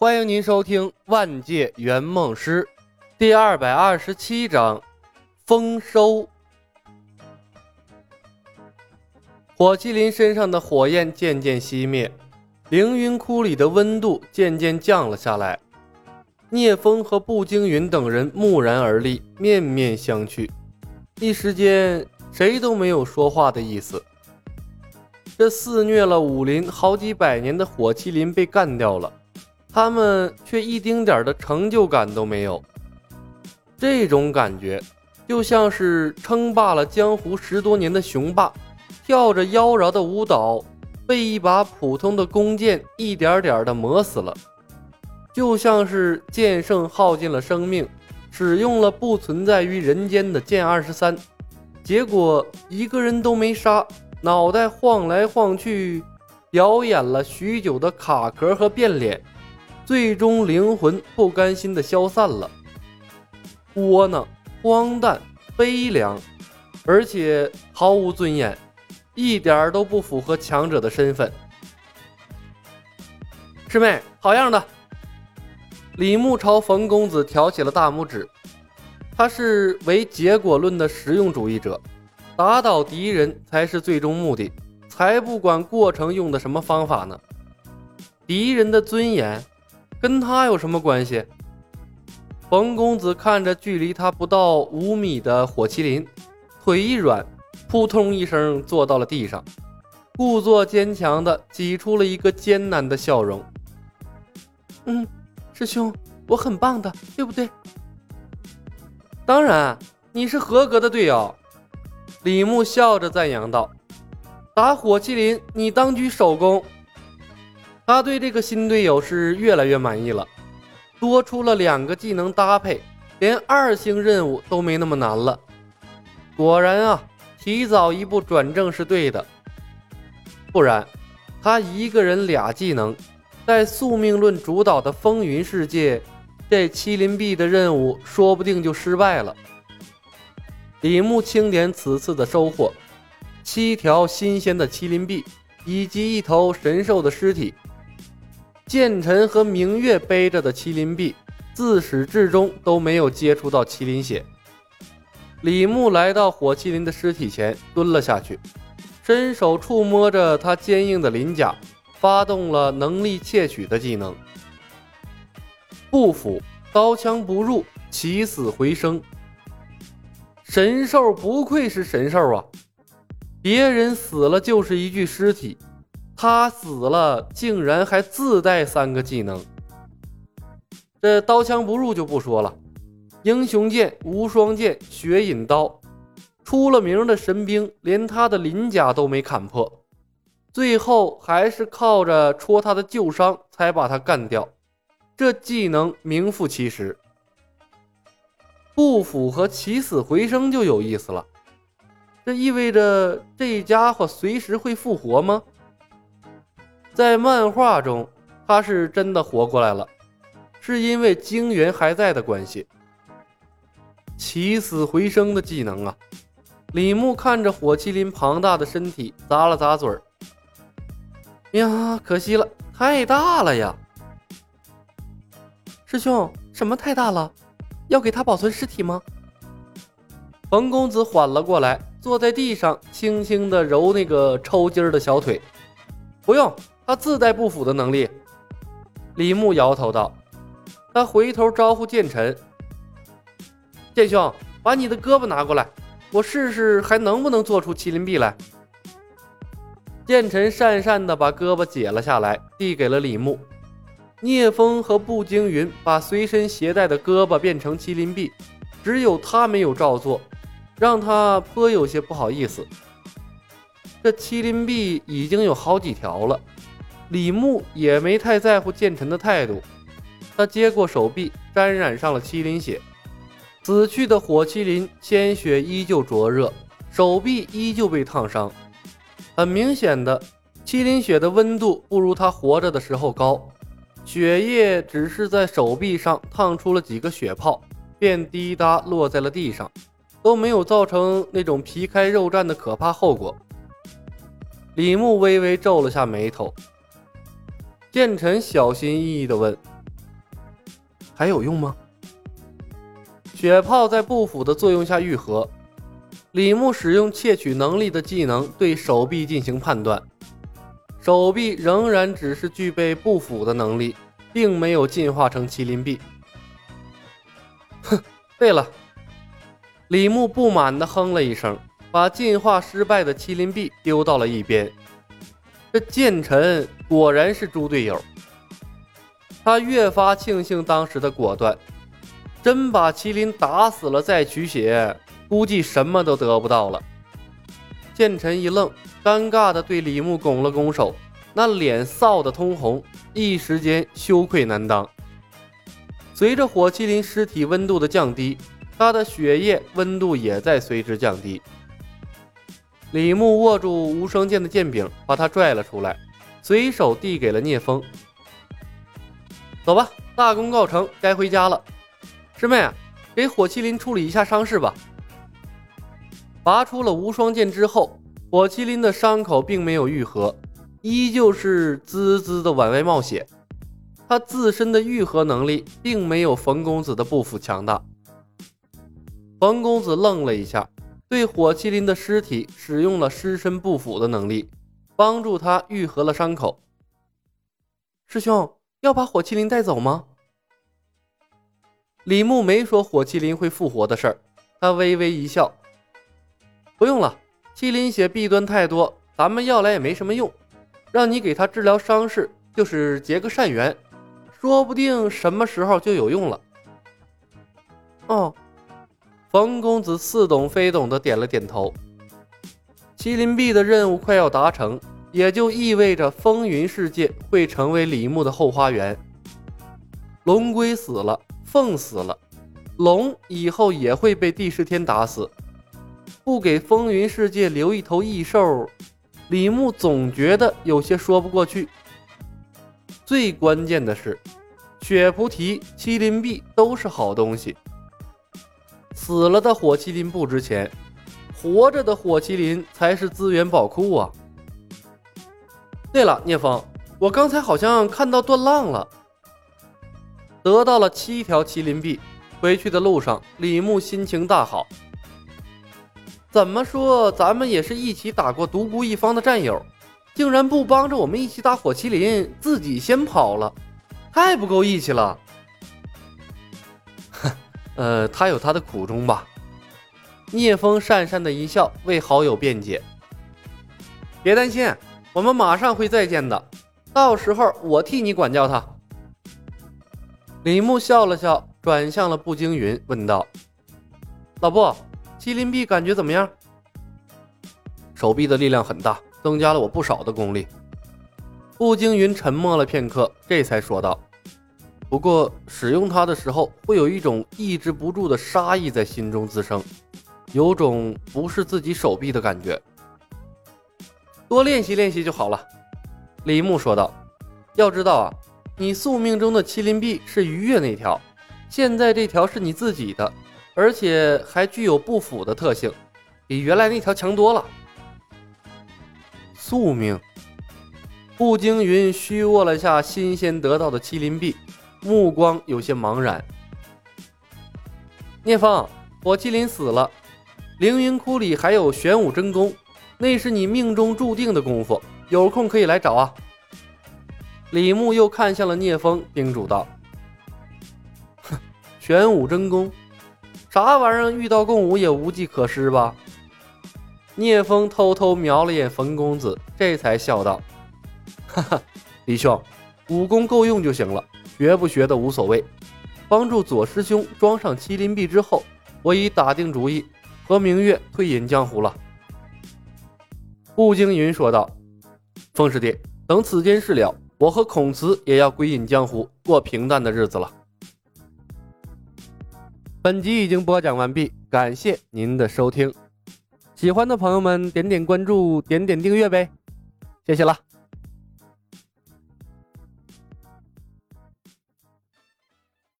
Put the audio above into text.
欢迎您收听《万界圆梦师》第二百二十七章《丰收》。火麒麟身上的火焰渐渐熄灭，凌云窟里的温度渐渐降了下来。聂风和步惊云等人木然而立，面面相觑，一时间谁都没有说话的意思。这肆虐了武林好几百年的火麒麟被干掉了。他们却一丁点的成就感都没有，这种感觉就像是称霸了江湖十多年的雄霸，跳着妖娆的舞蹈，被一把普通的弓箭一点点的磨死了，就像是剑圣耗尽了生命，使用了不存在于人间的剑二十三，结果一个人都没杀，脑袋晃来晃去，表演了许久的卡壳和变脸。最终，灵魂不甘心的消散了。窝囊、荒诞、悲凉，而且毫无尊严，一点都不符合强者的身份。师妹，好样的！李牧朝冯公子挑起了大拇指。他是唯结果论的实用主义者，打倒敌人才是最终目的，才不管过程用的什么方法呢。敌人的尊严。跟他有什么关系？冯公子看着距离他不到五米的火麒麟，腿一软，扑通一声坐到了地上，故作坚强的挤出了一个艰难的笑容。嗯，师兄，我很棒的，对不对？当然，你是合格的队友。李牧笑着赞扬道：“打火麒麟，你当居首功。”他对这个新队友是越来越满意了，多出了两个技能搭配，连二星任务都没那么难了。果然啊，提早一步转正是对的，不然他一个人俩技能，在宿命论主导的风云世界，这麒麟臂的任务说不定就失败了。李牧清点此次的收获：七条新鲜的麒麟臂，以及一头神兽的尸体。剑尘和明月背着的麒麟臂，自始至终都没有接触到麒麟血。李牧来到火麒麟的尸体前，蹲了下去，伸手触摸着他坚硬的鳞甲，发动了能力窃取的技能。不腐，刀枪不入，起死回生。神兽不愧是神兽啊！别人死了就是一具尸体。他死了，竟然还自带三个技能。这刀枪不入就不说了，英雄剑、无双剑、血饮刀，出了名的神兵，连他的鳞甲都没砍破，最后还是靠着戳他的旧伤才把他干掉。这技能名副其实。不符合起死回生就有意思了，这意味着这家伙随时会复活吗？在漫画中，他是真的活过来了，是因为精元还在的关系。起死回生的技能啊！李牧看着火麒麟庞大的身体，咂了咂嘴儿：“呀，可惜了，太大了呀！”师兄，什么太大了？要给他保存尸体吗？冯公子缓了过来，坐在地上，轻轻的揉那个抽筋儿的小腿。不用。他自带不腐的能力，李牧摇头道：“他回头招呼剑尘，剑兄，把你的胳膊拿过来，我试试还能不能做出麒麟臂来。”剑尘讪讪的把胳膊解了下来，递给了李牧。聂风和步惊云把随身携带的胳膊变成麒麟臂，只有他没有照做，让他颇有些不好意思。这麒麟臂已经有好几条了。李牧也没太在乎剑尘的态度，他接过手臂，沾染上了麒麟血。死去的火麒麟鲜血依旧灼热，手臂依旧被烫伤。很明显的，麒麟血的温度不如他活着的时候高，血液只是在手臂上烫出了几个血泡，便滴答落在了地上，都没有造成那种皮开肉绽的可怕后果。李牧微微皱了下眉头。剑尘小心翼翼地问：“还有用吗？血泡在不腐的作用下愈合。李牧使用窃取能力的技能对手臂进行判断，手臂仍然只是具备不腐的能力，并没有进化成麒麟臂。哼，对了，李牧不满地哼了一声，把进化失败的麒麟臂丢到了一边。这剑臣果然是猪队友。他越发庆幸当时的果断，真把麒麟打死了再取血，估计什么都得不到了。剑臣一愣，尴尬地对李牧拱了拱手，那脸臊得通红，一时间羞愧难当。随着火麒麟尸体温度的降低，他的血液温度也在随之降低。李牧握住无声剑的剑柄，把他拽了出来，随手递给了聂风。走吧，大功告成，该回家了。师妹，给火麒麟处理一下伤势吧。拔出了无双剑之后，火麒麟的伤口并没有愈合，依旧是滋滋的往外冒血。他自身的愈合能力并没有冯公子的不腐强大。冯公子愣了一下，对火麒麟的尸体使用了尸身不腐的能力，帮助他愈合了伤口。师兄。要把火麒麟带走吗？李牧没说火麒麟会复活的事儿，他微微一笑：“不用了，麒麟血弊端太多，咱们要来也没什么用。让你给他治疗伤势，就是结个善缘，说不定什么时候就有用了。”哦，冯公子似懂非懂的点了点头。麒麟臂的任务快要达成。也就意味着风云世界会成为李牧的后花园。龙龟死了，凤死了，龙以后也会被帝释天打死。不给风云世界留一头异兽，李牧总觉得有些说不过去。最关键的是，雪菩提、麒麟臂都是好东西。死了的火麒麟不值钱，活着的火麒麟才是资源宝库啊！对了，聂风，我刚才好像看到断浪了，得到了七条麒麟臂。回去的路上，李牧心情大好。怎么说，咱们也是一起打过独孤一方的战友，竟然不帮着我们一起打火麒麟，自己先跑了，太不够义气了。哼，呃，他有他的苦衷吧？聂风讪讪的一笑，为好友辩解。别担心。我们马上会再见的，到时候我替你管教他。李牧笑了笑，转向了步惊云，问道：“老布，麒麟臂感觉怎么样？”手臂的力量很大，增加了我不少的功力。步惊云沉默了片刻，这才说道：“不过使用它的时候，会有一种抑制不住的杀意在心中滋生，有种不是自己手臂的感觉。”多练习练习就好了，李牧说道。要知道啊，你宿命中的麒麟臂是鱼跃那条，现在这条是你自己的，而且还具有不腐的特性，比原来那条强多了。宿命。步惊云虚握了下新鲜得到的麒麟臂，目光有些茫然。聂风，火麒麟死了，凌云窟里还有玄武真功。那是你命中注定的功夫，有空可以来找啊。李牧又看向了聂风，叮嘱道：“哼，玄武真功，啥玩意儿？遇到共舞也无计可施吧？”聂风偷偷瞄了眼冯公子，这才笑道：“哈哈，李兄，武功够用就行了，学不学的无所谓。帮助左师兄装上麒麟臂之后，我已打定主意和明月退隐江湖了。”步惊云说道：“风师弟，等此间事了，我和孔慈也要归隐江湖，过平淡的日子了。”本集已经播讲完毕，感谢您的收听。喜欢的朋友们，点点关注，点点订阅呗，谢谢了。